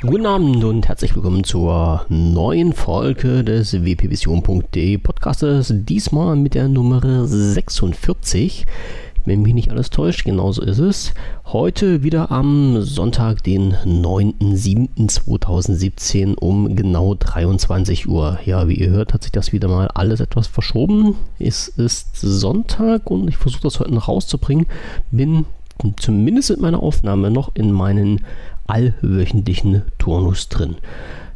Guten Abend und herzlich willkommen zur neuen Folge des wpvision.de Podcastes. Diesmal mit der Nummer 46. Wenn mich nicht alles täuscht, genauso ist es. Heute wieder am Sonntag, den 9.7.2017 um genau 23 Uhr. Ja, wie ihr hört, hat sich das wieder mal alles etwas verschoben. Es ist Sonntag und ich versuche das heute noch rauszubringen. Bin zumindest mit meiner Aufnahme noch in meinen allwöchentlichen Turnus drin.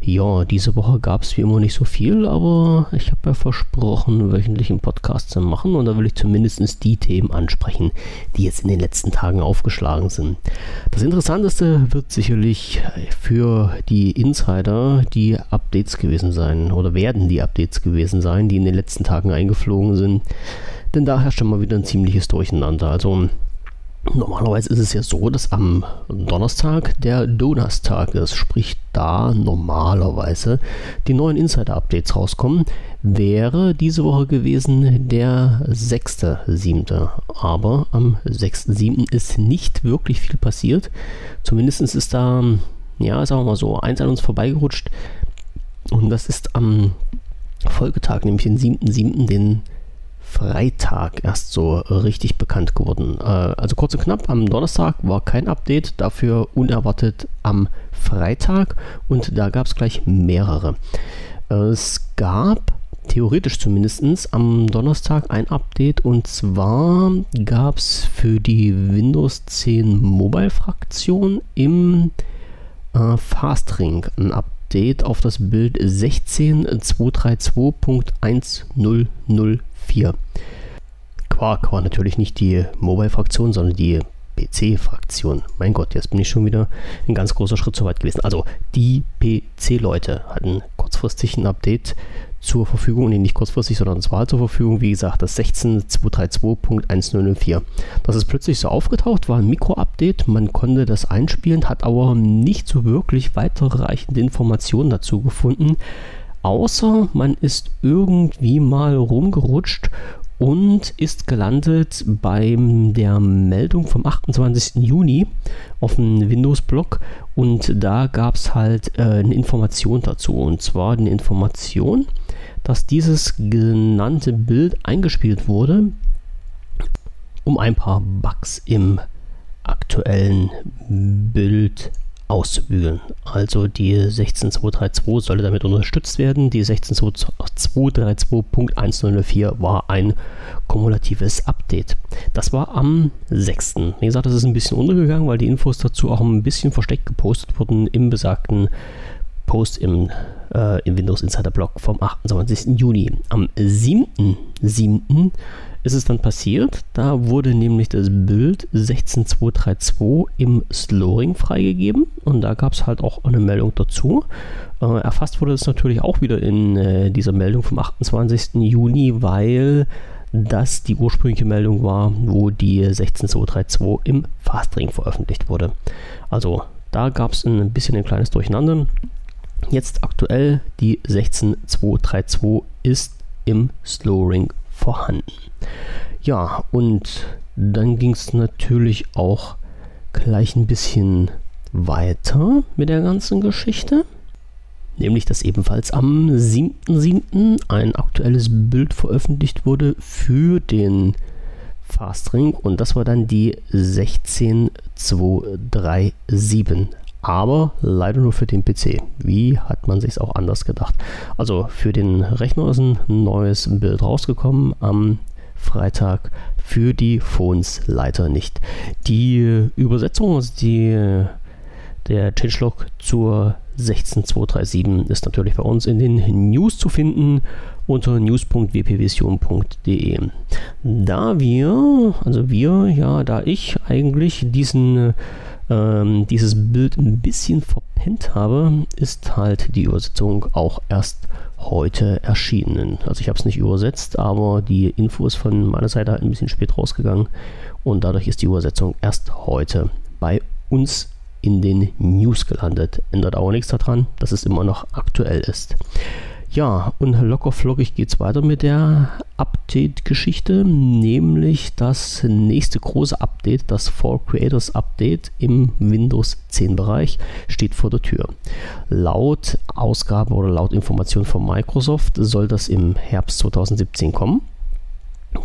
Ja, diese Woche gab es wie immer nicht so viel, aber ich habe ja versprochen, wöchentlich einen Podcast zu machen und da will ich zumindest die Themen ansprechen, die jetzt in den letzten Tagen aufgeschlagen sind. Das Interessanteste wird sicherlich für die Insider die Updates gewesen sein oder werden die Updates gewesen sein, die in den letzten Tagen eingeflogen sind, denn da herrscht schon mal wieder ein ziemliches Durcheinander. Also Normalerweise ist es ja so, dass am Donnerstag der Donnerstag ist, sprich da normalerweise die neuen Insider-Updates rauskommen. Wäre diese Woche gewesen der 6.7. Aber am 6.7. ist nicht wirklich viel passiert. Zumindest ist da, ja, sagen wir mal so, eins an uns vorbeigerutscht. Und das ist am Folgetag, nämlich den 7.7., den Freitag erst so richtig bekannt geworden. Äh, also kurz und knapp, am Donnerstag war kein Update, dafür unerwartet am Freitag und da gab es gleich mehrere. Es gab theoretisch zumindest am Donnerstag ein Update und zwar gab es für die Windows 10 Mobile Fraktion im äh, Fastring ein Update auf das Bild 16.232.1004. 4. Quark war natürlich nicht die Mobile-Fraktion, sondern die PC-Fraktion. Mein Gott, jetzt bin ich schon wieder ein ganz großer Schritt zu weit gewesen. Also die PC-Leute hatten kurzfristig ein Update zur Verfügung, nee, nicht kurzfristig, sondern es war zur Verfügung, wie gesagt, das 16.232.1004. Das ist plötzlich so aufgetaucht, war ein Mikro-Update, man konnte das einspielen, hat aber nicht so wirklich weiterreichende Informationen dazu gefunden, außer man ist irgendwie mal rumgerutscht und ist gelandet bei der Meldung vom 28. Juni auf dem Windows-Blog und da gab es halt äh, eine Information dazu und zwar eine Information, dass dieses genannte Bild eingespielt wurde, um ein paar Bugs im aktuellen Bild auszubügeln. Also die 16232 sollte damit unterstützt werden. Die 16232.1004 war ein kumulatives Update. Das war am 6. Wie gesagt, das ist ein bisschen untergegangen, weil die Infos dazu auch ein bisschen versteckt gepostet wurden im besagten Post im, äh, im Windows Insider Blog vom 28. Juni. Am 7.7 ist es dann passiert. Da wurde nämlich das Bild 16232 im Slowing freigegeben und da gab es halt auch eine Meldung dazu. Äh, erfasst wurde es natürlich auch wieder in äh, dieser Meldung vom 28. Juni, weil das die ursprüngliche Meldung war, wo die 16232 im Fastring veröffentlicht wurde. Also da gab es ein bisschen ein kleines Durcheinander. Jetzt aktuell die 16232 ist im Slowring vorhanden. Ja, und dann ging es natürlich auch gleich ein bisschen weiter mit der ganzen Geschichte. Nämlich, dass ebenfalls am 7.7. ein aktuelles Bild veröffentlicht wurde für den Fastring und das war dann die 16237 aber leider nur für den PC. Wie hat man sich auch anders gedacht? Also für den Rechner ist ein neues Bild rausgekommen am Freitag, für die Phones leider nicht. Die Übersetzung, also die, der Changelog zur 16237 ist natürlich bei uns in den News zu finden unter news.wpvision.de. Da wir, also wir, ja, da ich eigentlich diesen ähm, dieses Bild ein bisschen verpennt habe, ist halt die Übersetzung auch erst heute erschienen. Also ich habe es nicht übersetzt, aber die Info ist von meiner Seite halt ein bisschen spät rausgegangen und dadurch ist die Übersetzung erst heute bei uns in den News gelandet. Ändert aber nichts daran, dass es immer noch aktuell ist. Ja, und locker flockig geht es weiter mit der Update-Geschichte, nämlich das nächste große Update, das Fall Creators Update im Windows 10 Bereich, steht vor der Tür. Laut Ausgabe oder laut Information von Microsoft soll das im Herbst 2017 kommen.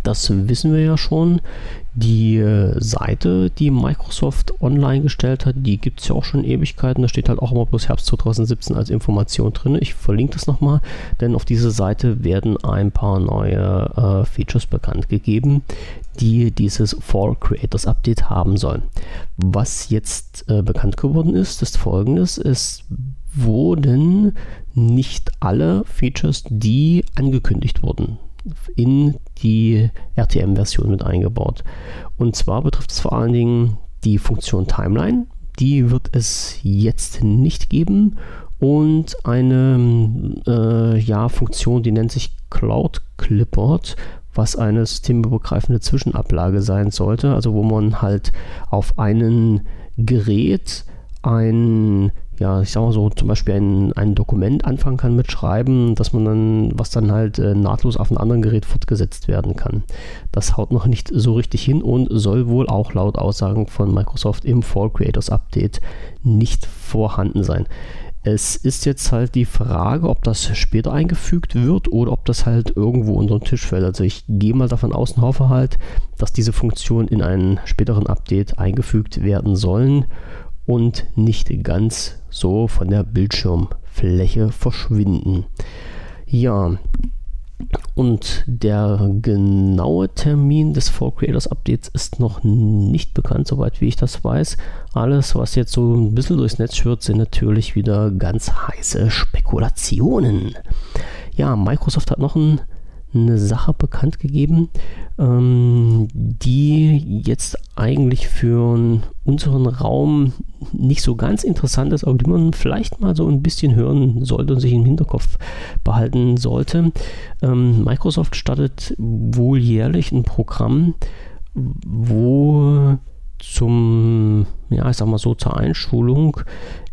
Das wissen wir ja schon. Die äh, Seite, die Microsoft online gestellt hat, die gibt es ja auch schon Ewigkeiten. Da steht halt auch immer bloß Herbst 2017 als Information drin. Ich verlinke das nochmal, denn auf dieser Seite werden ein paar neue äh, Features bekannt gegeben, die dieses Fall Creators Update haben sollen. Was jetzt äh, bekannt geworden ist, ist folgendes: Es wurden nicht alle Features, die angekündigt wurden, in die RTM-Version mit eingebaut. Und zwar betrifft es vor allen Dingen die Funktion Timeline. Die wird es jetzt nicht geben. Und eine äh, ja, Funktion, die nennt sich Cloud Clipboard, was eine systemübergreifende Zwischenablage sein sollte. Also wo man halt auf einen Gerät ein ja, ich sag mal so, zum Beispiel ein, ein Dokument anfangen kann mit Schreiben, dass man dann, was dann halt äh, nahtlos auf einem anderen Gerät fortgesetzt werden kann. Das haut noch nicht so richtig hin und soll wohl auch laut Aussagen von Microsoft im Fall Creators Update nicht vorhanden sein. Es ist jetzt halt die Frage, ob das später eingefügt wird oder ob das halt irgendwo unter den Tisch fällt. Also ich gehe mal davon aus und hoffe halt, dass diese Funktionen in einem späteren Update eingefügt werden sollen und nicht ganz so von der Bildschirmfläche verschwinden. Ja, und der genaue Termin des Fall Creators Updates ist noch nicht bekannt, soweit wie ich das weiß. Alles, was jetzt so ein bisschen durchs Netz schwirrt, sind natürlich wieder ganz heiße Spekulationen. Ja, Microsoft hat noch ein eine Sache bekannt gegeben, ähm, die jetzt eigentlich für unseren Raum nicht so ganz interessant ist, aber die man vielleicht mal so ein bisschen hören sollte und sich im Hinterkopf behalten sollte. Ähm, Microsoft startet wohl jährlich ein Programm, wo zum, ja, ich sag mal so, zur Einschulung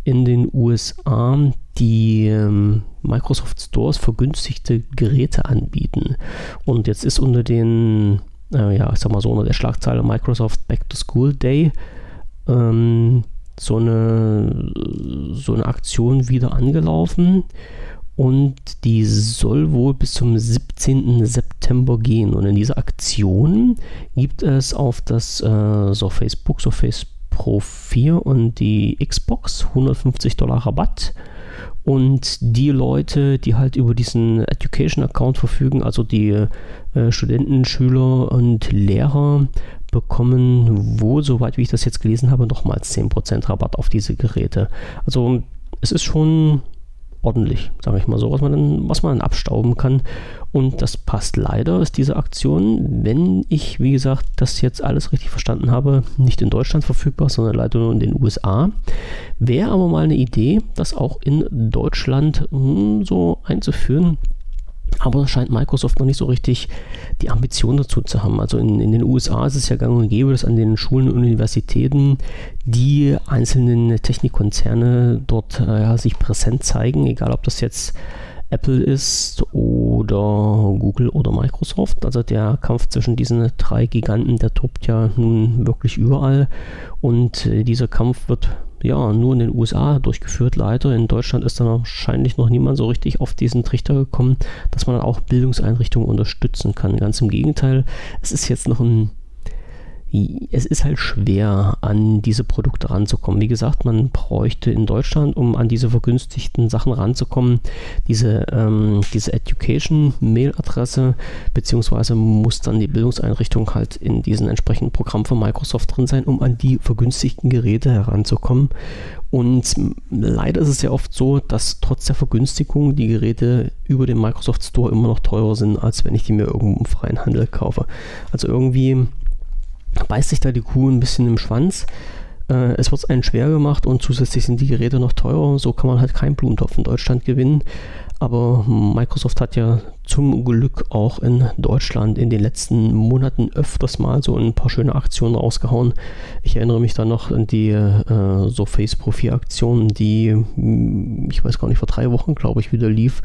in den USA die ähm, Microsoft Stores vergünstigte Geräte anbieten. Und jetzt ist unter den, äh, ja, ich sag mal so, unter der Schlagzeile Microsoft Back to School Day ähm, so, eine, so eine Aktion wieder angelaufen. Und die soll wohl bis zum 17. September gehen. Und in dieser Aktion gibt es auf das äh, Surface Book, Surface Pro 4 und die Xbox 150 Dollar Rabatt. Und die Leute, die halt über diesen Education-Account verfügen, also die äh, Studenten, Schüler und Lehrer, bekommen wohl, soweit wie ich das jetzt gelesen habe, nochmals 10% Rabatt auf diese Geräte. Also es ist schon ordentlich, sage ich mal so, was man, dann, was man dann abstauben kann. Und das passt leider, ist diese Aktion, wenn ich, wie gesagt, das jetzt alles richtig verstanden habe, nicht in Deutschland verfügbar, sondern leider nur in den USA. Wäre aber mal eine Idee, das auch in Deutschland mh, hm, so einzuführen. Aber da scheint Microsoft noch nicht so richtig die Ambition dazu zu haben. Also in, in den USA ist es ja gang und gäbe, dass an den Schulen und Universitäten die einzelnen Technikkonzerne dort äh, sich präsent zeigen, egal ob das jetzt Apple ist oder Google oder Microsoft. Also der Kampf zwischen diesen drei Giganten, der tobt ja nun wirklich überall. Und äh, dieser Kampf wird ja nur in den USA durchgeführt, leider. In Deutschland ist dann wahrscheinlich noch niemand so richtig auf diesen Trichter gekommen, dass man auch Bildungseinrichtungen unterstützen kann. Ganz im Gegenteil, es ist jetzt noch ein es ist halt schwer, an diese Produkte ranzukommen. Wie gesagt, man bräuchte in Deutschland, um an diese vergünstigten Sachen ranzukommen, diese, ähm, diese Education-Mail-Adresse, beziehungsweise muss dann die Bildungseinrichtung halt in diesem entsprechenden Programm von Microsoft drin sein, um an die vergünstigten Geräte heranzukommen. Und leider ist es ja oft so, dass trotz der Vergünstigung die Geräte über den Microsoft Store immer noch teurer sind, als wenn ich die mir irgendwo im freien Handel kaufe. Also irgendwie beißt sich da die Kuh ein bisschen im Schwanz. Äh, es wird einen schwer gemacht und zusätzlich sind die Geräte noch teurer. So kann man halt keinen Blumentopf in Deutschland gewinnen. Aber Microsoft hat ja zum Glück auch in Deutschland in den letzten Monaten öfters mal so ein paar schöne Aktionen rausgehauen. Ich erinnere mich da noch an die äh, Surface Pro 4 Aktion, die, hm, ich weiß gar nicht, vor drei Wochen, glaube ich, wieder lief,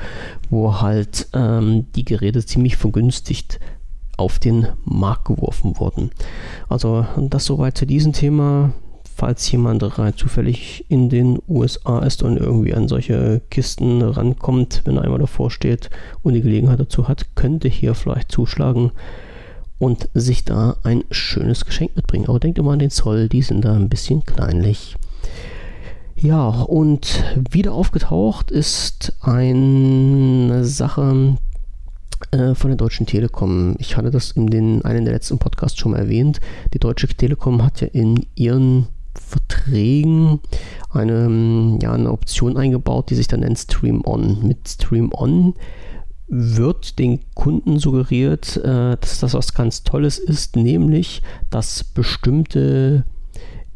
wo halt ähm, die Geräte ziemlich vergünstigt auf den Markt geworfen wurden. Also das soweit zu diesem Thema falls jemand rein zufällig in den USA ist und irgendwie an solche Kisten rankommt, wenn er einmal davor steht und die Gelegenheit dazu hat, könnte hier vielleicht zuschlagen und sich da ein schönes Geschenk mitbringen. Aber denkt immer an den Zoll, die sind da ein bisschen kleinlich. Ja, und wieder aufgetaucht ist eine Sache äh, von der Deutschen Telekom. Ich hatte das in den, einen der letzten Podcasts schon mal erwähnt. Die Deutsche Telekom hat ja in ihren Verträgen eine, ja, eine Option eingebaut, die sich dann nennt Stream On. Mit Stream On wird den Kunden suggeriert, äh, dass das was ganz Tolles ist, nämlich dass bestimmte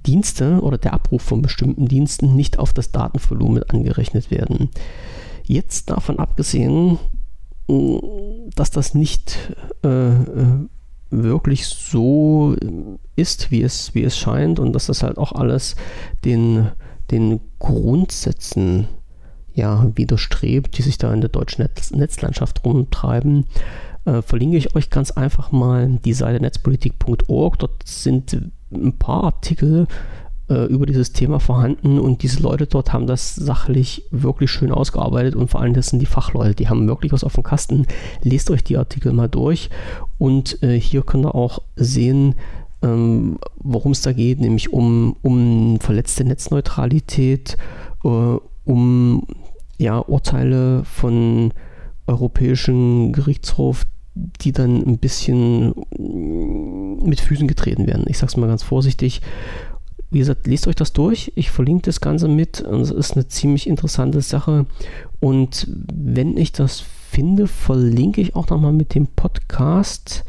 Dienste oder der Abruf von bestimmten Diensten nicht auf das Datenvolumen angerechnet werden. Jetzt davon abgesehen, dass das nicht äh, äh wirklich so ist, wie es, wie es scheint und dass das halt auch alles den, den Grundsätzen ja, widerstrebt, die sich da in der deutschen Netz Netzlandschaft rumtreiben, äh, verlinke ich euch ganz einfach mal die Seite netzpolitik.org. Dort sind ein paar Artikel äh, über dieses Thema vorhanden und diese Leute dort haben das sachlich wirklich schön ausgearbeitet und vor allem das sind die Fachleute, die haben wirklich was auf dem Kasten. Lest euch die Artikel mal durch und äh, hier könnt ihr auch sehen, ähm, worum es da geht, nämlich um, um verletzte Netzneutralität, äh, um ja, Urteile von europäischen Gerichtshof, die dann ein bisschen mit Füßen getreten werden. Ich sage es mal ganz vorsichtig. Wie gesagt, lest euch das durch. Ich verlinke das Ganze mit. Es ist eine ziemlich interessante Sache. Und wenn ich das finde, verlinke ich auch nochmal mit dem Podcast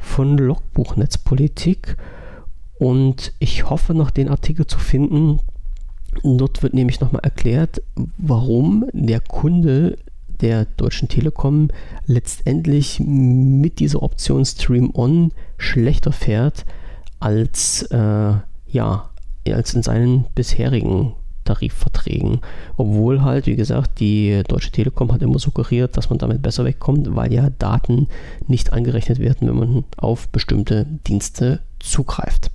von Logbuch Netzpolitik. Und ich hoffe noch den Artikel zu finden. Dort wird nämlich nochmal erklärt, warum der Kunde der Deutschen Telekom letztendlich mit dieser Option Stream On schlechter fährt als äh, ja, als in seinen bisherigen Tarifverträgen. Obwohl halt, wie gesagt, die Deutsche Telekom hat immer suggeriert, dass man damit besser wegkommt, weil ja Daten nicht angerechnet werden, wenn man auf bestimmte Dienste zugreift.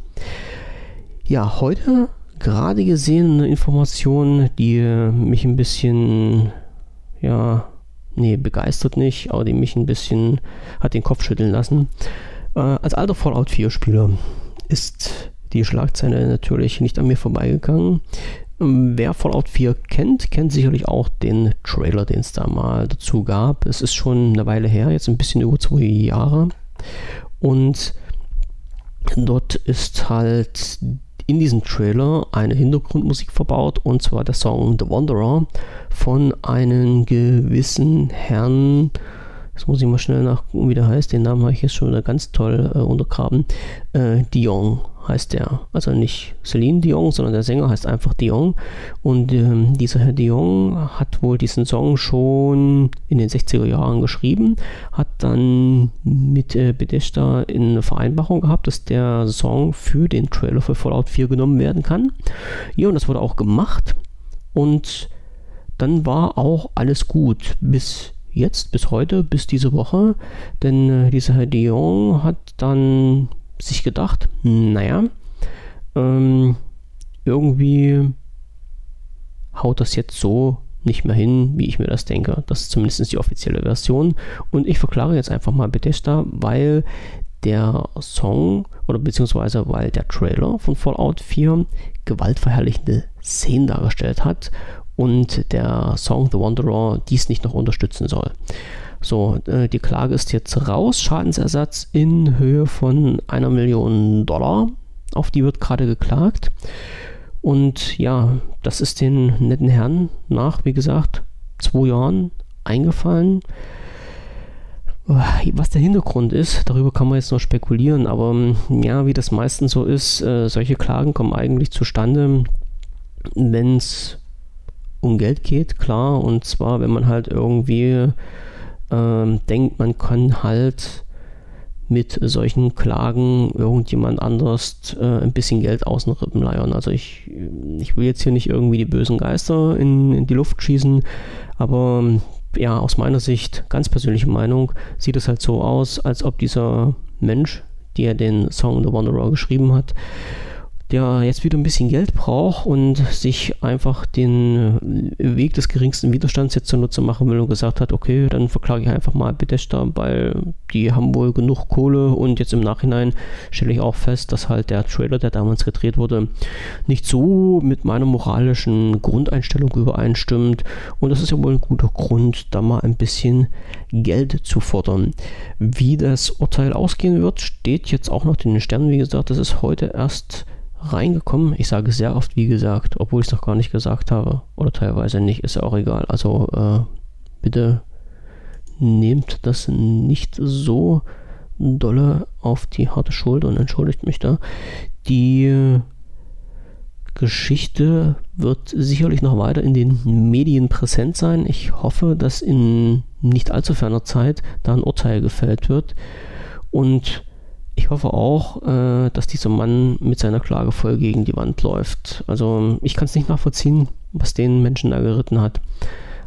Ja, heute gerade gesehen eine Information, die mich ein bisschen, ja, nee, begeistert nicht, aber die mich ein bisschen hat den Kopf schütteln lassen. Äh, als alter Fallout 4 Spieler ist die Schlagzeile natürlich nicht an mir vorbeigegangen. Ähm, wer Fallout 4 kennt, kennt sicherlich auch den Trailer, den es da mal dazu gab. Es ist schon eine Weile her, jetzt ein bisschen über zwei Jahre. Und dort ist halt in diesem Trailer eine Hintergrundmusik verbaut und zwar der Song The Wanderer von einem gewissen Herrn. Jetzt muss ich mal schnell nachgucken, wie der heißt. Den Namen habe ich jetzt schon wieder ganz toll äh, untergraben. Äh, Dion heißt der. Also nicht Celine Dion, sondern der Sänger heißt einfach Dion. Und ähm, dieser Herr Dion hat wohl diesen Song schon in den 60er Jahren geschrieben, hat dann mit äh, Bethesda eine Vereinbarung gehabt, dass der Song für den Trailer für Fallout 4 genommen werden kann. Ja, und das wurde auch gemacht. Und dann war auch alles gut bis jetzt, bis heute, bis diese Woche. Denn äh, dieser Herr Dion hat dann sich gedacht, naja, ähm, irgendwie haut das jetzt so nicht mehr hin, wie ich mir das denke. Das ist zumindest die offizielle Version. Und ich verklage jetzt einfach mal Bethesda, weil der Song oder beziehungsweise weil der Trailer von Fallout 4 gewaltverherrlichende Szenen dargestellt hat und der Song The Wanderer dies nicht noch unterstützen soll. So, äh, die Klage ist jetzt raus. Schadensersatz in Höhe von einer Million Dollar. Auf die wird gerade geklagt. Und ja, das ist den netten Herren nach, wie gesagt, zwei Jahren eingefallen. Was der Hintergrund ist, darüber kann man jetzt noch spekulieren, aber ja, wie das meistens so ist, äh, solche Klagen kommen eigentlich zustande, wenn es um Geld geht, klar. Und zwar, wenn man halt irgendwie ähm, denkt, man kann halt mit solchen Klagen irgendjemand anders äh, ein bisschen Geld aus den Rippen leiern. Also ich, ich will jetzt hier nicht irgendwie die bösen Geister in, in die Luft schießen, aber ja, aus meiner Sicht, ganz persönliche Meinung, sieht es halt so aus, als ob dieser Mensch, der den Song The Wanderer geschrieben hat, der jetzt wieder ein bisschen Geld braucht und sich einfach den äh, Weg des geringsten Widerstands jetzt zunutze machen will und gesagt hat, okay, dann verklage ich einfach mal Bethesda, weil die haben wohl genug Kohle und jetzt im Nachhinein stelle ich auch fest, dass halt der Trailer, der damals gedreht wurde, nicht so mit meiner moralischen Grundeinstellung übereinstimmt und das ist ja wohl ein guter Grund, da mal ein bisschen Geld zu fordern. Wie das Urteil ausgehen wird, steht jetzt auch noch in den Sternen. Wie gesagt, das ist heute erst reingekommen. Ich sage sehr oft, wie gesagt, obwohl ich es noch gar nicht gesagt habe. Oder teilweise nicht, ist auch egal. Also äh, bitte nehmt das nicht so dolle auf die harte Schulter und entschuldigt mich da. Die Geschichte wird sicherlich noch weiter in den Medien präsent sein. Ich hoffe, dass in nicht allzu ferner Zeit da ein Urteil gefällt wird. Und ich hoffe auch, äh, dass dieser Mann mit seiner Klage voll gegen die Wand läuft. Also ich kann es nicht nachvollziehen, was den Menschen da geritten hat.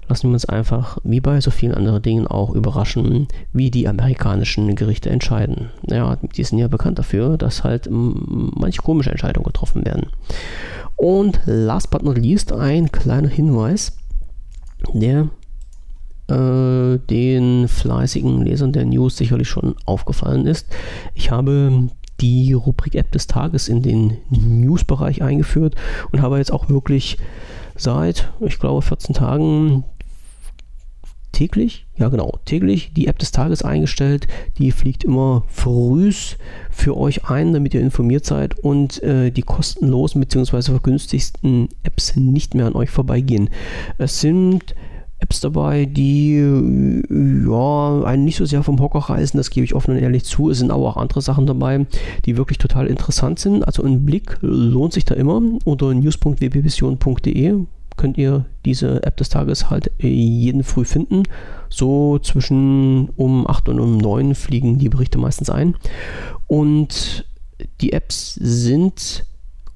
Lassen wir uns einfach, wie bei so vielen anderen Dingen auch, überraschen, wie die amerikanischen Gerichte entscheiden. Ja, die sind ja bekannt dafür, dass halt manche komische Entscheidungen getroffen werden. Und last but not least ein kleiner Hinweis, der äh, den fleißigen Lesern der News sicherlich schon aufgefallen ist. Ich habe die Rubrik App des Tages in den News-Bereich eingeführt und habe jetzt auch wirklich seit, ich glaube, 14 Tagen täglich, ja genau, täglich die App des Tages eingestellt. Die fliegt immer frühs für euch ein, damit ihr informiert seid und äh, die kostenlosen bzw. vergünstigsten Apps nicht mehr an euch vorbeigehen. Es sind Apps dabei, die ja, einen nicht so sehr vom Hocker reißen, das gebe ich offen und ehrlich zu. Es sind aber auch andere Sachen dabei, die wirklich total interessant sind. Also ein Blick lohnt sich da immer. Unter news.wbvision.de könnt ihr diese App des Tages halt jeden früh finden. So zwischen um 8 und um 9 fliegen die Berichte meistens ein. Und die Apps sind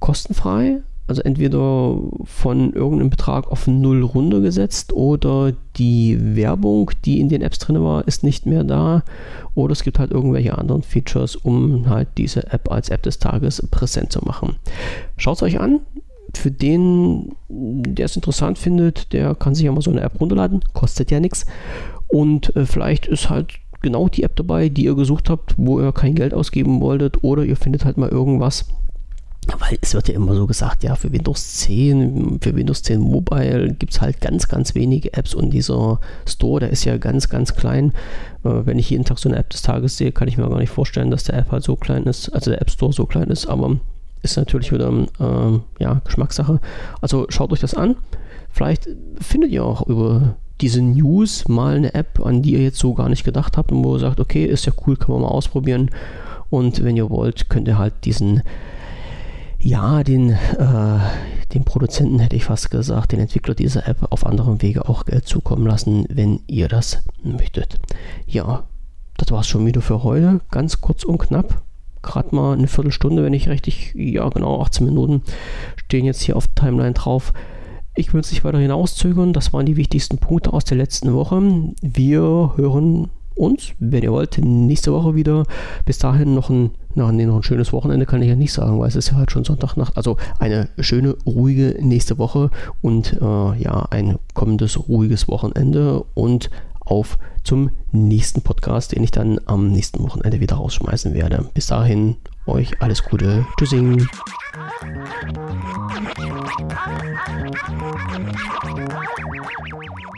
kostenfrei, also entweder von irgendeinem Betrag auf null runtergesetzt oder die Werbung, die in den Apps drin war, ist nicht mehr da oder es gibt halt irgendwelche anderen Features, um halt diese App als App des Tages präsent zu machen. Schaut es euch an. Für den, der es interessant findet, der kann sich ja mal so eine App runterladen, kostet ja nichts. Und äh, vielleicht ist halt genau die App dabei, die ihr gesucht habt, wo ihr kein Geld ausgeben wolltet, oder ihr findet halt mal irgendwas, weil es wird ja immer so gesagt, ja, für Windows 10, für Windows 10 Mobile gibt es halt ganz, ganz wenige Apps und dieser Store, der ist ja ganz, ganz klein. Äh, wenn ich jeden Tag so eine App des Tages sehe, kann ich mir gar nicht vorstellen, dass der App halt so klein ist, also der App Store so klein ist, aber ist natürlich wieder äh, ja, Geschmackssache. Also schaut euch das an. Vielleicht findet ihr auch über diese News mal eine App, an die ihr jetzt so gar nicht gedacht habt und wo ihr sagt, okay, ist ja cool, kann man mal ausprobieren. Und wenn ihr wollt, könnt ihr halt diesen ja, den, äh, den Produzenten hätte ich fast gesagt, den Entwickler dieser App auf anderem Wege auch Geld zukommen lassen, wenn ihr das möchtet. Ja, das war es schon wieder für heute. Ganz kurz und knapp. Gerade mal eine Viertelstunde, wenn ich richtig, ja genau, 18 Minuten stehen jetzt hier auf der Timeline drauf. Ich will es nicht weiter hinauszögern. Das waren die wichtigsten Punkte aus der letzten Woche. Wir hören uns, wenn ihr wollt, nächste Woche wieder. Bis dahin noch ein, na, nee, noch ein schönes Wochenende kann ich ja nicht sagen, weil es ist ja halt schon Sonntagnacht. Also eine schöne, ruhige nächste Woche und äh, ja, ein kommendes, ruhiges Wochenende und auf zum nächsten Podcast, den ich dann am nächsten Wochenende wieder rausschmeißen werde. Bis dahin, euch alles Gute. Tschüssing. Thank you.